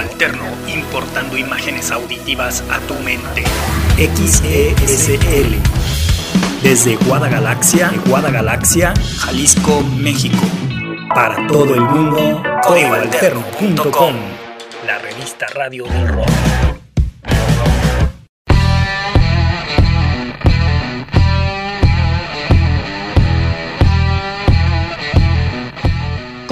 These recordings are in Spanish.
Alterno, importando imágenes auditivas a tu mente. XESL. Desde Guadagalaxia, Guadagalaxia, Jalisco, México. Para todo el mundo, códigoalterno.com. La revista radio del rock.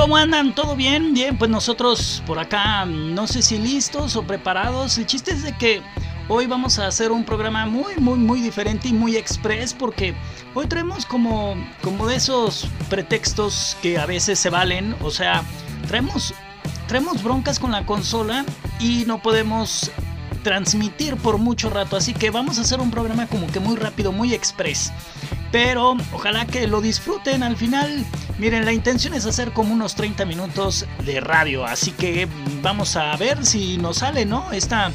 ¿Cómo andan? ¿Todo bien? Bien, pues nosotros por acá no sé si listos o preparados. El chiste es de que hoy vamos a hacer un programa muy, muy, muy diferente y muy express porque hoy traemos como, como de esos pretextos que a veces se valen. O sea, traemos, traemos broncas con la consola y no podemos transmitir por mucho rato. Así que vamos a hacer un programa como que muy rápido, muy express. Pero ojalá que lo disfruten al final. Miren, la intención es hacer como unos 30 minutos de radio. Así que vamos a ver si nos sale, ¿no? Esta,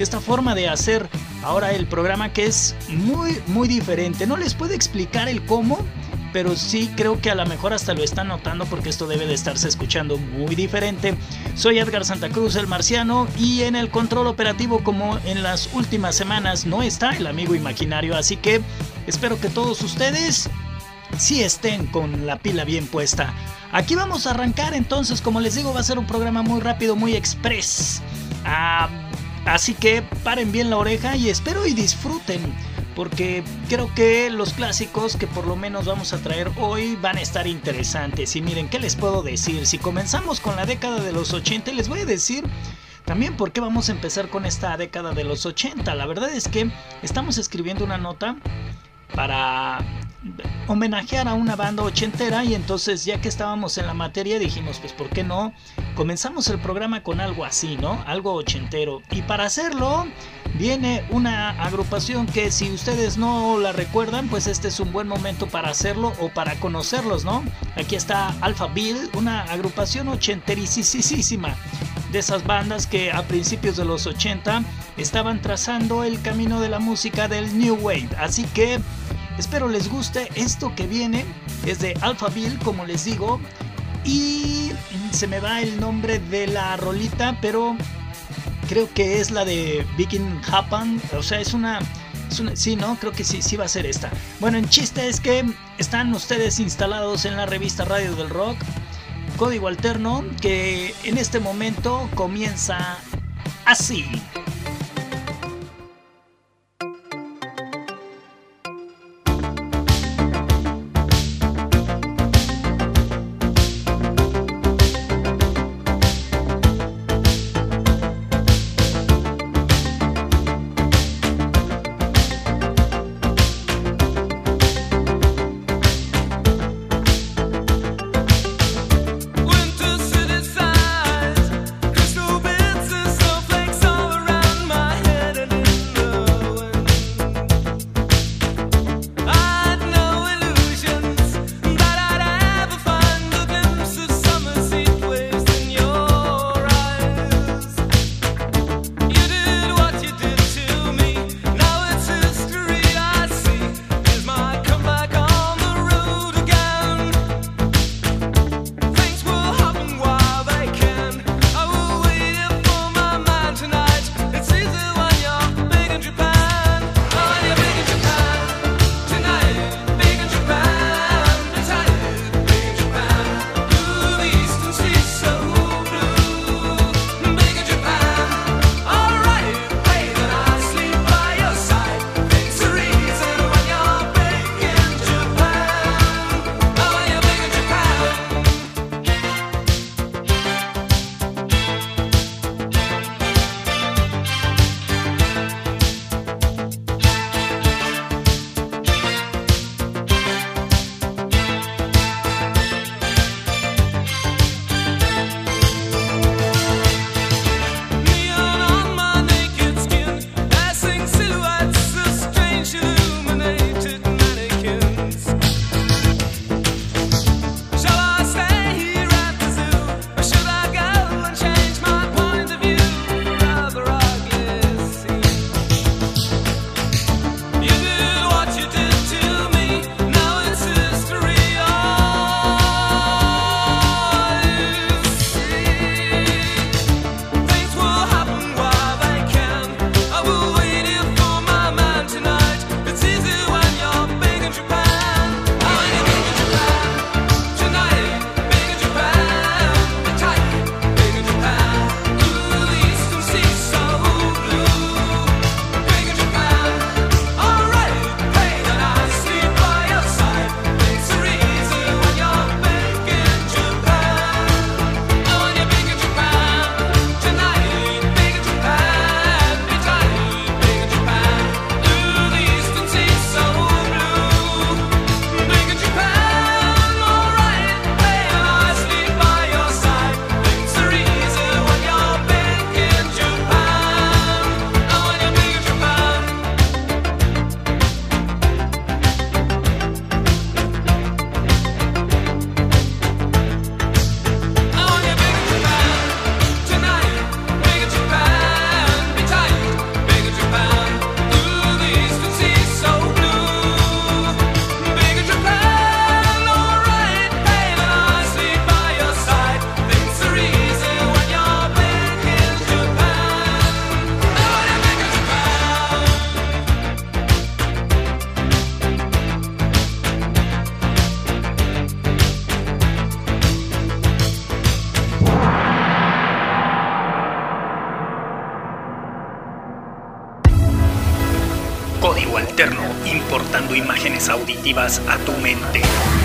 esta forma de hacer ahora el programa que es muy, muy diferente. No les puedo explicar el cómo pero sí creo que a lo mejor hasta lo están notando porque esto debe de estarse escuchando muy diferente. Soy Edgar Santa Cruz, el marciano, y en el control operativo como en las últimas semanas no está el amigo imaginario, así que espero que todos ustedes sí estén con la pila bien puesta. Aquí vamos a arrancar entonces, como les digo, va a ser un programa muy rápido, muy express. Ah, así que paren bien la oreja y espero y disfruten porque creo que los clásicos que por lo menos vamos a traer hoy van a estar interesantes. Y miren, ¿qué les puedo decir? Si comenzamos con la década de los 80, les voy a decir también por qué vamos a empezar con esta década de los 80. La verdad es que estamos escribiendo una nota para homenajear a una banda ochentera y entonces ya que estábamos en la materia dijimos pues por qué no comenzamos el programa con algo así, ¿no? Algo ochentero. Y para hacerlo viene una agrupación que si ustedes no la recuerdan pues este es un buen momento para hacerlo o para conocerlos, ¿no? Aquí está Alpha Bill, una agrupación ochenterisísima de esas bandas que a principios de los 80 estaban trazando el camino de la música del New Wave. Así que Espero les guste esto que viene. Es de Alphaville, como les digo. Y se me va el nombre de la rolita, pero creo que es la de Viking Japan. O sea, es una, Sí, no, creo que sí, sí va a ser esta. Bueno, el chiste es que están ustedes instalados en la revista Radio del Rock. Código Alterno, que en este momento comienza así.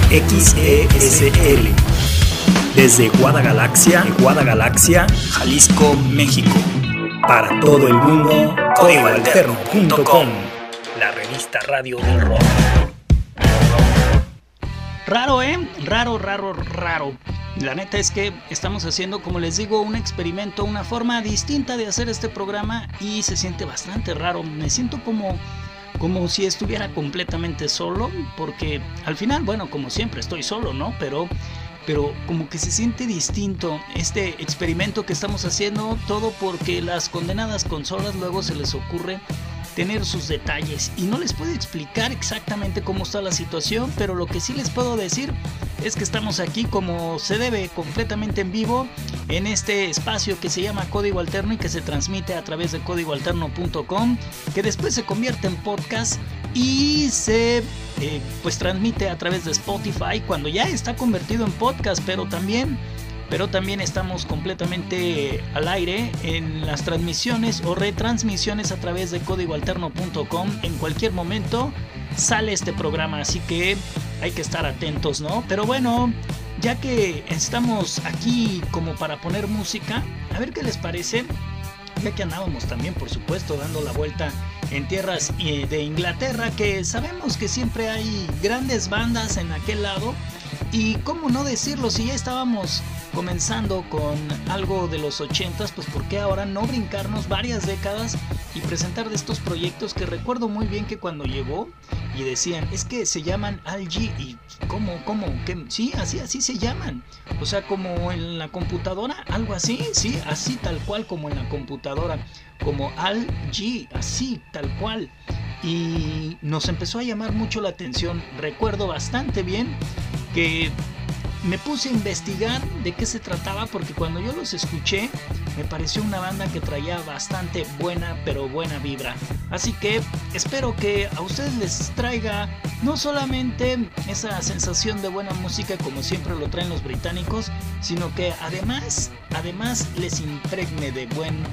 XESL. Desde Guadagalaxia, Guadagalaxia, Jalisco, México. Para todo el mundo, códigoalterno.com. La revista radio del rock. Raro, ¿eh? Raro, raro, raro. La neta es que estamos haciendo, como les digo, un experimento, una forma distinta de hacer este programa y se siente bastante raro. Me siento como como si estuviera completamente solo, porque al final, bueno, como siempre estoy solo, ¿no? Pero pero como que se siente distinto este experimento que estamos haciendo, todo porque las condenadas consolas luego se les ocurre tener sus detalles y no les puedo explicar exactamente cómo está la situación, pero lo que sí les puedo decir es que estamos aquí como se debe, completamente en vivo, en este espacio que se llama Código Alterno y que se transmite a través de códigoalterno.com, que después se convierte en podcast y se eh, pues transmite a través de Spotify cuando ya está convertido en podcast, pero también pero también estamos completamente al aire en las transmisiones o retransmisiones a través de códigoalterno.com. En cualquier momento sale este programa, así que hay que estar atentos, ¿no? Pero bueno, ya que estamos aquí como para poner música, a ver qué les parece. Ya que andábamos también, por supuesto, dando la vuelta en tierras eh, de Inglaterra, que sabemos que siempre hay grandes bandas en aquel lado. Y cómo no decirlo, si ya estábamos comenzando con algo de los 80s, pues ¿por qué ahora no brincarnos varias décadas y presentar de estos proyectos que recuerdo muy bien que cuando llegó y decían, es que se llaman Algi y ¿cómo, cómo? ¿Qué? Sí, así, así se llaman. O sea, como en la computadora, algo así, sí, así tal cual como en la computadora, como Algi, así tal cual. Y nos empezó a llamar mucho la atención. Recuerdo bastante bien que me puse a investigar de qué se trataba porque cuando yo los escuché me pareció una banda que traía bastante buena pero buena vibra. Así que espero que a ustedes les traiga no solamente esa sensación de buena música como siempre lo traen los británicos, sino que además, además les impregne de buen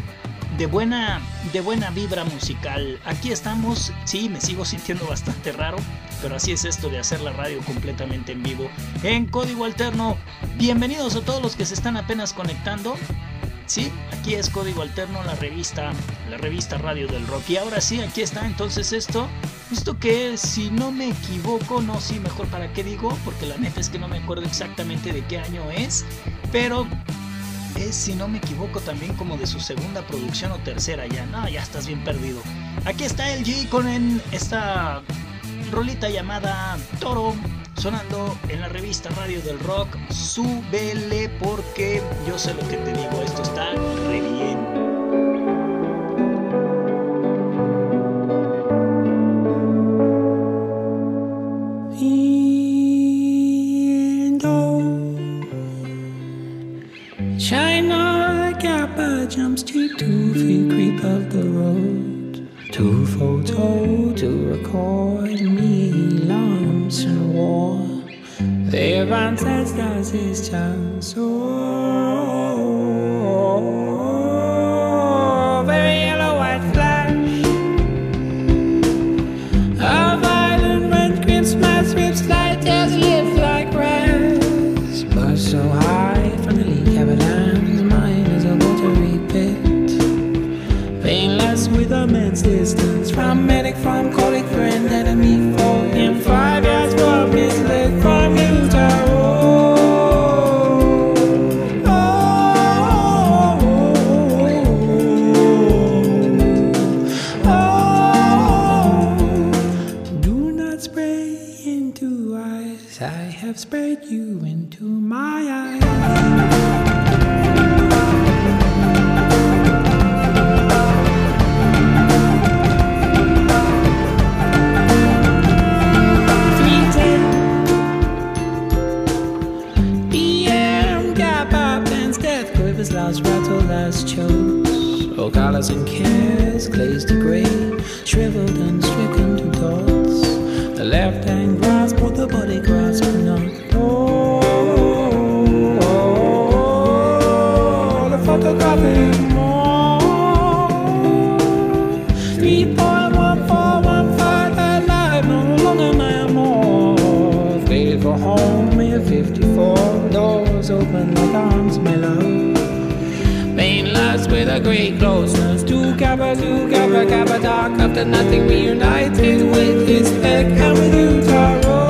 de buena, de buena vibra musical. Aquí estamos, sí, me sigo sintiendo bastante raro, pero así es esto de hacer la radio completamente en vivo. En código alterno, bienvenidos a todos los que se están apenas conectando. Sí, aquí es Código Alterno, la revista, la revista Radio del Rock. Y ahora sí, aquí está entonces esto. Esto que si no me equivoco, no, sí, mejor para qué digo, porque la neta es que no me acuerdo exactamente de qué año es. Pero si no me equivoco, también como de su segunda producción o tercera ya. No, ya estás bien perdido. Aquí está el G con esta rolita llamada Toro sonando en la revista Radio del Rock. Súbele porque yo sé lo que te digo, esto está re bien. Jumps to two feet creep up the road. Two photo to record me lumps and war. Their ancestors his chance. Oh, dollars in cares glazed great closeness. To Kappa, to Kappa, Kappa Doc, after nothing reunited with his peck and with you, Taro.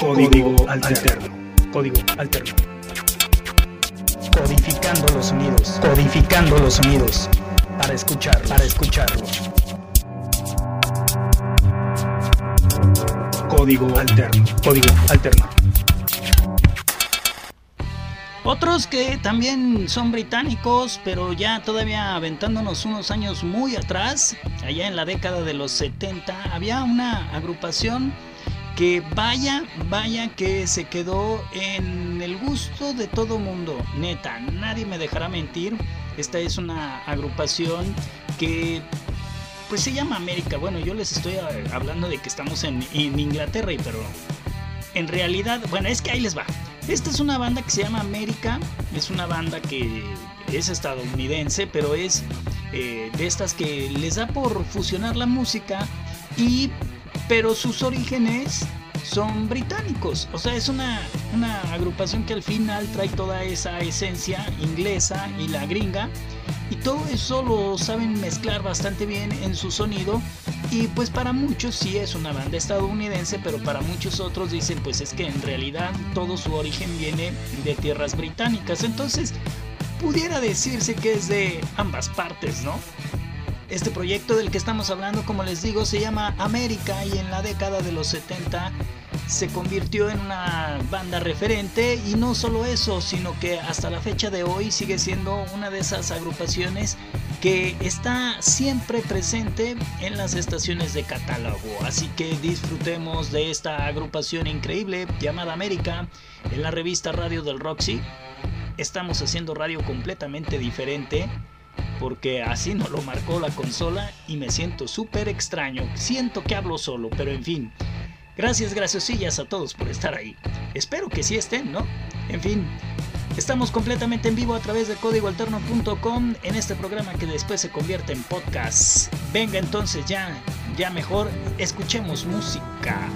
Código alterno. Código alterno. Codificando los sonidos. Codificando los sonidos. Para escuchar, para escucharlo. Código alterno. Código alterno. Otros que también son británicos, pero ya todavía aventándonos unos años muy atrás, allá en la década de los 70, había una agrupación que vaya, vaya que se quedó en el gusto de todo mundo, neta, nadie me dejará mentir. Esta es una agrupación que pues se llama América. Bueno, yo les estoy hablando de que estamos en, Inglaterra, pero en realidad, bueno, es que ahí les va. Esta es una banda que se llama América, es una banda que es estadounidense, pero es eh, de estas que les da por fusionar la música y pero sus orígenes son británicos. O sea, es una, una agrupación que al final trae toda esa esencia inglesa y la gringa. Y todo eso lo saben mezclar bastante bien en su sonido. Y pues para muchos sí es una banda estadounidense, pero para muchos otros dicen pues es que en realidad todo su origen viene de tierras británicas. Entonces pudiera decirse que es de ambas partes, ¿no? Este proyecto del que estamos hablando, como les digo, se llama América y en la década de los 70 se convirtió en una banda referente y no solo eso, sino que hasta la fecha de hoy sigue siendo una de esas agrupaciones que está siempre presente en las estaciones de catálogo. Así que disfrutemos de esta agrupación increíble llamada América en la revista Radio del Roxy. Estamos haciendo radio completamente diferente porque así nos lo marcó la consola y me siento súper extraño. Siento que hablo solo, pero en fin. Gracias, graciosillas a todos por estar ahí. Espero que sí estén, ¿no? En fin, estamos completamente en vivo a través de códigoalterno.com en este programa que después se convierte en podcast. Venga entonces ya, ya mejor, escuchemos música.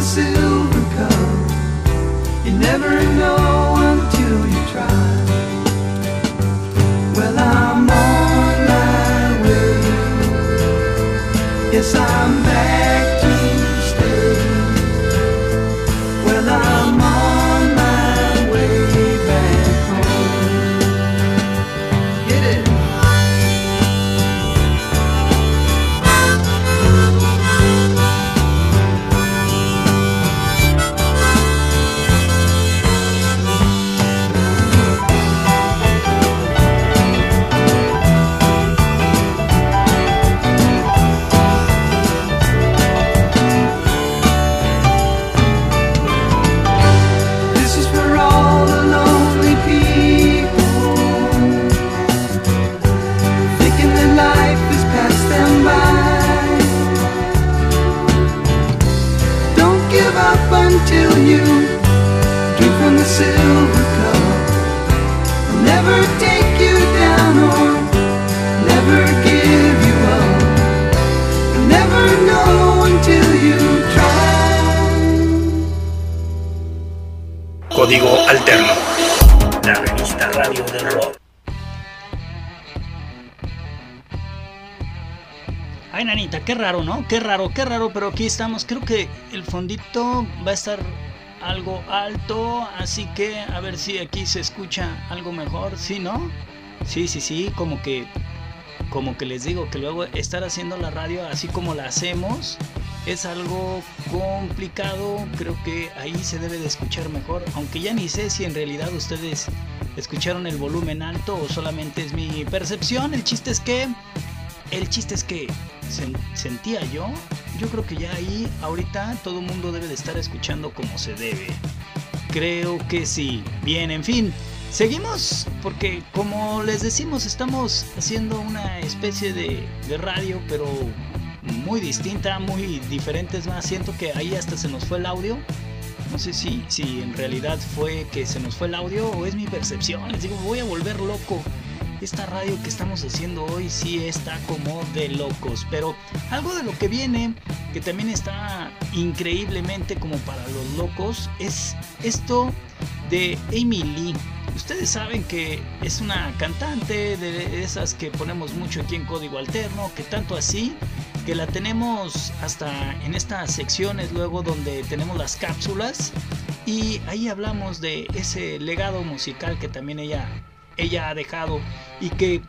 The silver cup. You never know until you try. Well, I'm Código Alterno. La revista radio del rock. Ay, nanita, qué raro, ¿no? Qué raro, qué raro, pero aquí estamos. Creo que el fondito va a estar algo alto, así que a ver si aquí se escucha algo mejor, ¿sí, no? Sí, sí, sí, como que como que les digo que luego estar haciendo la radio así como la hacemos es algo complicado, creo que ahí se debe de escuchar mejor, aunque ya ni sé si en realidad ustedes escucharon el volumen alto o solamente es mi percepción, el chiste es que el chiste es que sen- sentía yo, yo creo que ya ahí ahorita todo el mundo debe de estar escuchando como se debe. Creo que sí. Bien, en fin. Seguimos porque como les decimos estamos haciendo una especie de, radio pero muy distinta, muy diferente. Es más, siento que ahí hasta se nos fue el audio. No sé si, si en realidad fue que se nos fue el audio o es mi percepción. Les digo, voy a volver loco. Esta radio que estamos haciendo hoy sí está como de locos. Pero algo de lo que viene, que también está increíblemente como para los locos, es esto de Amy Lee. Ustedes saben que es una cantante de esas que ponemos mucho aquí en Código Alterno, que tanto así que la tenemos hasta en estas secciones luego donde tenemos las cápsulas y ahí hablamos de ese legado musical que también ella ella ha dejado y que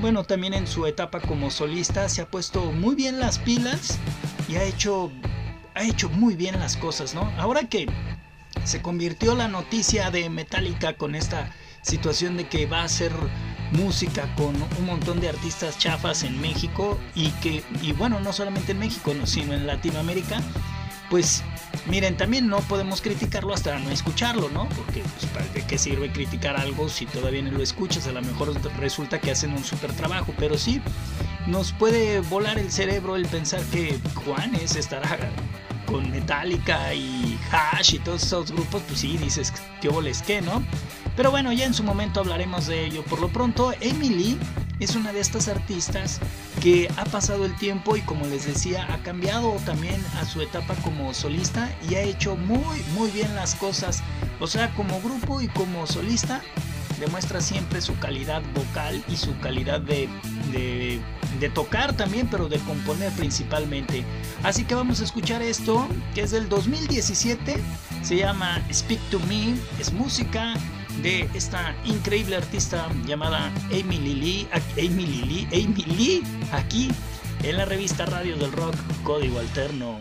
bueno también en su etapa como solista se ha puesto muy bien las pilas y ha hecho ha hecho muy bien las cosas, ¿no? Ahora que se convirtió la noticia de Metallica con esta situación de que va a hacer música con un montón de artistas chafas en México y que y bueno no solamente en México no, sino en Latinoamérica pues miren también no podemos criticarlo hasta no escucharlo no porque pues, ¿para de qué sirve criticar algo si todavía no lo escuchas a lo mejor resulta que hacen un super trabajo pero sí nos puede volar el cerebro el pensar que Juanes estará con Metallica y Y todos esos grupos, pues sí, dices, qué boles que, ¿no? Pero bueno, ya en su momento hablaremos de ello. Por lo pronto, Emily es una de estas artistas que ha pasado el tiempo y como les decía, ha cambiado también a su etapa como solista y ha hecho muy, muy bien las cosas. O sea, como grupo y como solista, demuestra siempre su calidad vocal y su calidad de, de, tocar también, pero de componer principalmente. Así que vamos a escuchar esto, que es del 2017, se llama Speak to Me, es música de esta increíble artista llamada Amy Lily, Amy Lily, Amy Lee, aquí en la revista Radio del Rock, Código Alterno.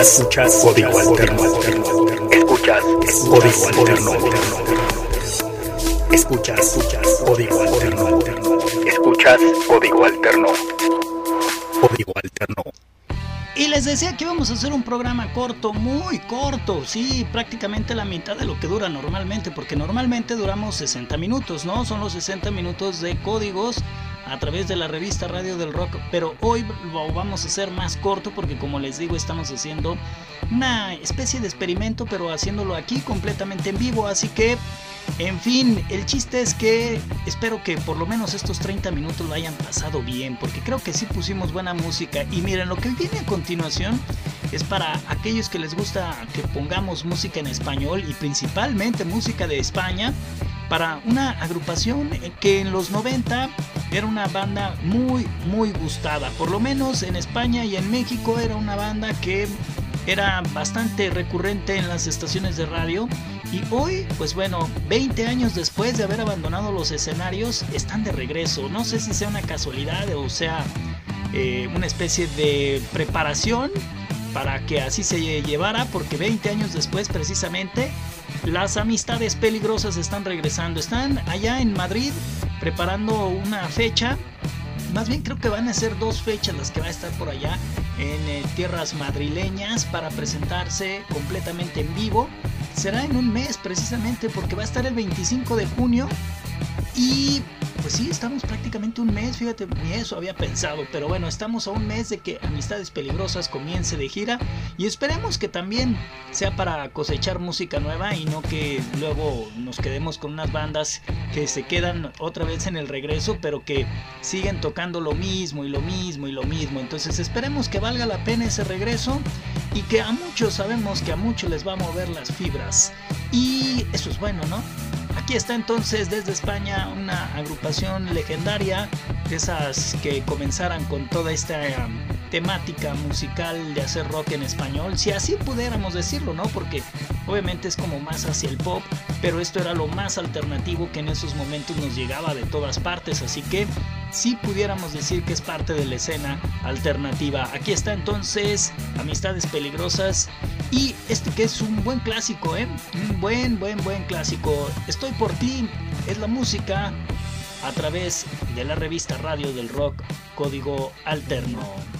Escuchas Código Alterno. Escuchas Código Alterno. Escuchas Código Alterno. Escuchas Código Alterno. Código Alterno. Y les decía que íbamos a hacer un programa corto, muy corto, sí, prácticamente la mitad de lo que dura normalmente, porque normalmente duramos 60 minutos, ¿no? Son los 60 minutos de códigos a través de la revista Radio del Rock, pero hoy lo vamos a hacer más corto porque como les digo estamos haciendo una especie de experimento, pero haciéndolo aquí completamente en vivo, así que en fin, el chiste es que espero que por lo menos estos 30 minutos lo hayan pasado bien, porque creo que sí pusimos buena música. Y miren, lo que viene a continuación es para aquellos que les gusta que pongamos música en español y principalmente música de España para una agrupación que en los 90 era una banda muy, muy gustada. Por lo menos en España y en México era una banda que era bastante recurrente en las estaciones de radio. Y hoy, pues bueno, 20 años después de haber abandonado los escenarios, están de regreso. No sé si sea una casualidad o sea eh, una especie de preparación para que así se llevara, porque 20 años después precisamente las amistades peligrosas están regresando. Están allá en Madrid preparando una fecha. Más bien creo que van a ser dos fechas las que va a estar por allá en eh, tierras madrileñas para presentarse completamente en vivo. Será en un mes precisamente porque va a estar el 25 de junio y pues sí, estamos prácticamente un mes, fíjate, ni eso había pensado, pero bueno, estamos a un mes de que Amistades Peligrosas comience de gira y esperemos que también sea para cosechar música nueva y no que luego nos quedemos con unas bandas que se quedan otra vez en el regreso, pero que siguen tocando lo mismo y lo mismo y lo mismo. Entonces esperemos que valga la pena ese regreso y que a muchos sabemos que a muchos les va a mover las fibras. Y eso es bueno, ¿no? Aquí está entonces desde España una agrupación legendaria, de esas que comenzaran con toda esta um, temática musical de hacer rock en español, si así pudiéramos decirlo, ¿no? Porque obviamente es como más hacia el pop, pero esto era lo más alternativo que en esos momentos nos llegaba de todas partes, así que sí pudiéramos decir que es parte de la escena alternativa. Aquí está entonces Amistades Peligrosas y este que es un buen clásico, ¿eh? Un buen, buen, buen clásico. Estoy por ti, es la música a través de la revista Radio del Rock Código Alterno.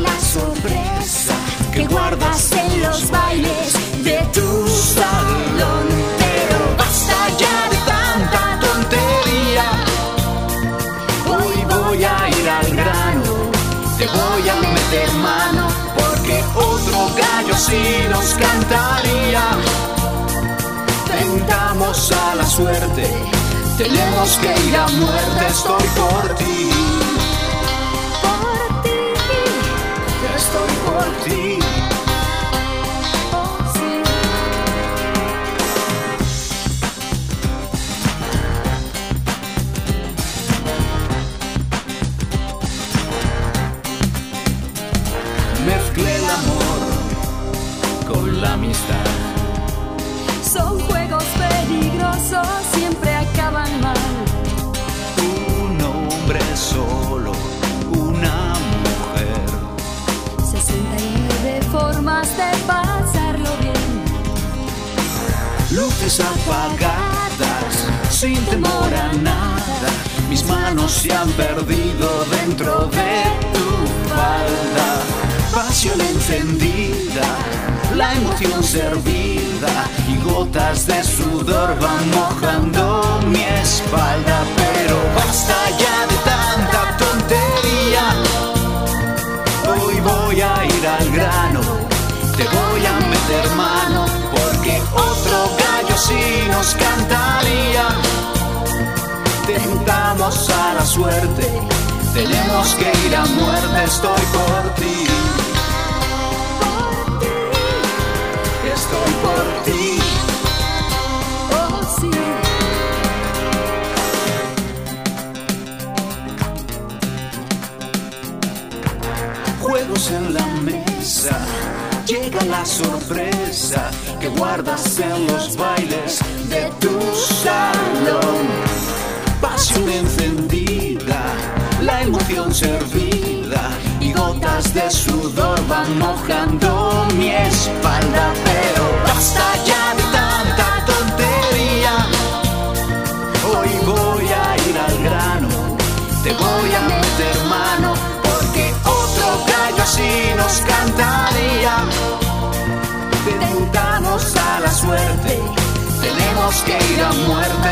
La sorpresa que guardas en los bailes de tu salón. Pero basta ya de tanta tontería. Hoy voy a ir al grano, te voy a meter mano, porque otro gallo sí nos cantaría. Tentamos a la suerte, tenemos que ir a muerte, estoy por ti. Por ti. De pasarlo bien. Luces apagadas, sin temor a nada. Mis manos se han perdido dentro de tu falda. Pasión encendida, la emoción servida y gotas de sudor van mojando mi espalda. Pero basta ya de tanta voy a meter mano, porque otro gallo sí nos cantaría. Tentamos a la suerte, tenemos que ir a muerte, estoy por ti. Por ti. Estoy por ti. Oh, sí. Juegos en la mesa, llega la sorpresa que guardas en los bailes de tu salón. Pasión encendida, la emoción servida y gotas de sudor van mojando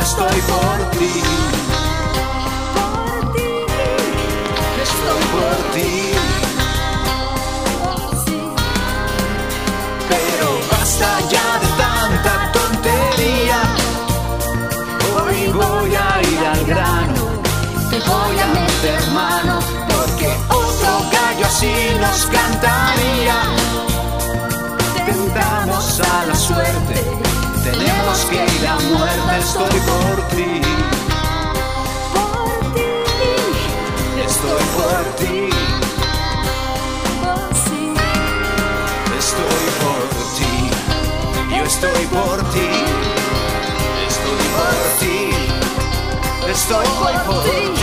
estoy por ti. Por ti. Estoy por ti. Pero basta ya de tanta tontería. Hoy voy a ir al grano. Te voy a meter mano. Porque otro gallo así nos cantaría. Tentamos a la suerte tenemos que ir a muerte, estoy por ti. Por ti, Estoy por ti, estoy por ti, yo estoy por ti, estoy por ti, estoy por ti,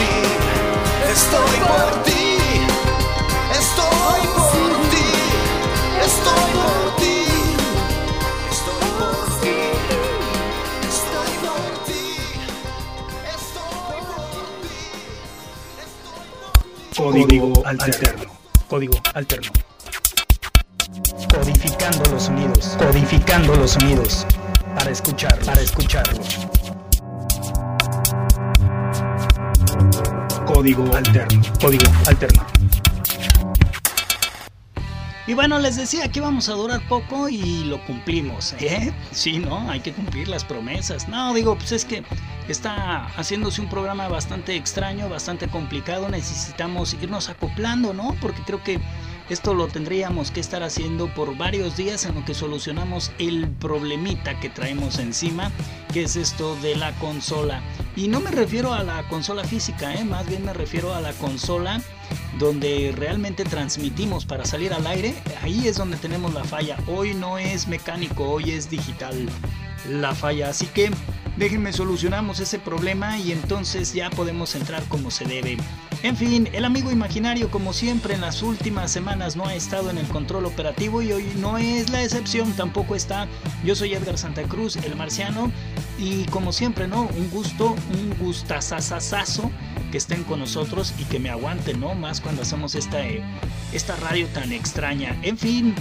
Código alterno. Código alterno. Codificando los sonidos. Codificando los sonidos. Para escuchar, para escucharlo. Código alterno. Código alterno. Y bueno, les decía que íbamos a durar poco y lo cumplimos, ¿eh? Sí, ¿no? Hay que cumplir las promesas. No, digo, pues es que está haciéndose un programa bastante extraño, bastante complicado. Necesitamos irnos acoplando, ¿no? Porque creo que esto lo tendríamos que estar haciendo por varios días en lo que solucionamos el problemita que traemos encima, que es esto de la consola. Y no me refiero a la consola física, ¿eh? más bien me refiero a la consola donde realmente transmitimos para salir al aire. Ahí es donde tenemos la falla. Hoy no es mecánico, hoy es digital la falla. Así que déjenme solucionamos ese problema y entonces ya podemos entrar como se debe. En fin, el amigo imaginario como siempre en las últimas semanas no ha estado en el control operativo y hoy no es la excepción, tampoco está. Yo soy Edgar Santa Cruz, el marciano, y como siempre, ¿no? Un gusto, un gustazazazazo que estén con nosotros y que me aguanten, ¿no? Más cuando hacemos esta, eh, esta radio tan extraña. En fin,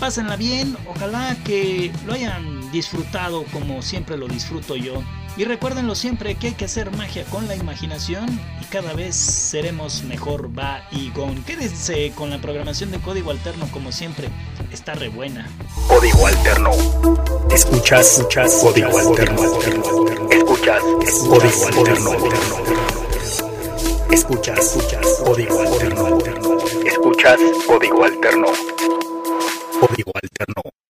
pásenla bien, ojalá que lo hayan disfrutado como siempre lo disfruto yo. Y recuérdenlo siempre que hay que hacer magia con la imaginación y cada vez seremos mejor va y gone. Quédense con la programación de código alterno como siempre, está re buena. Código alterno. Escuchas, escuchas, código alterno. Escuchas, código alterno. Escuchas, escuchas, código alterno. Escuchas, código alterno. Código alterno.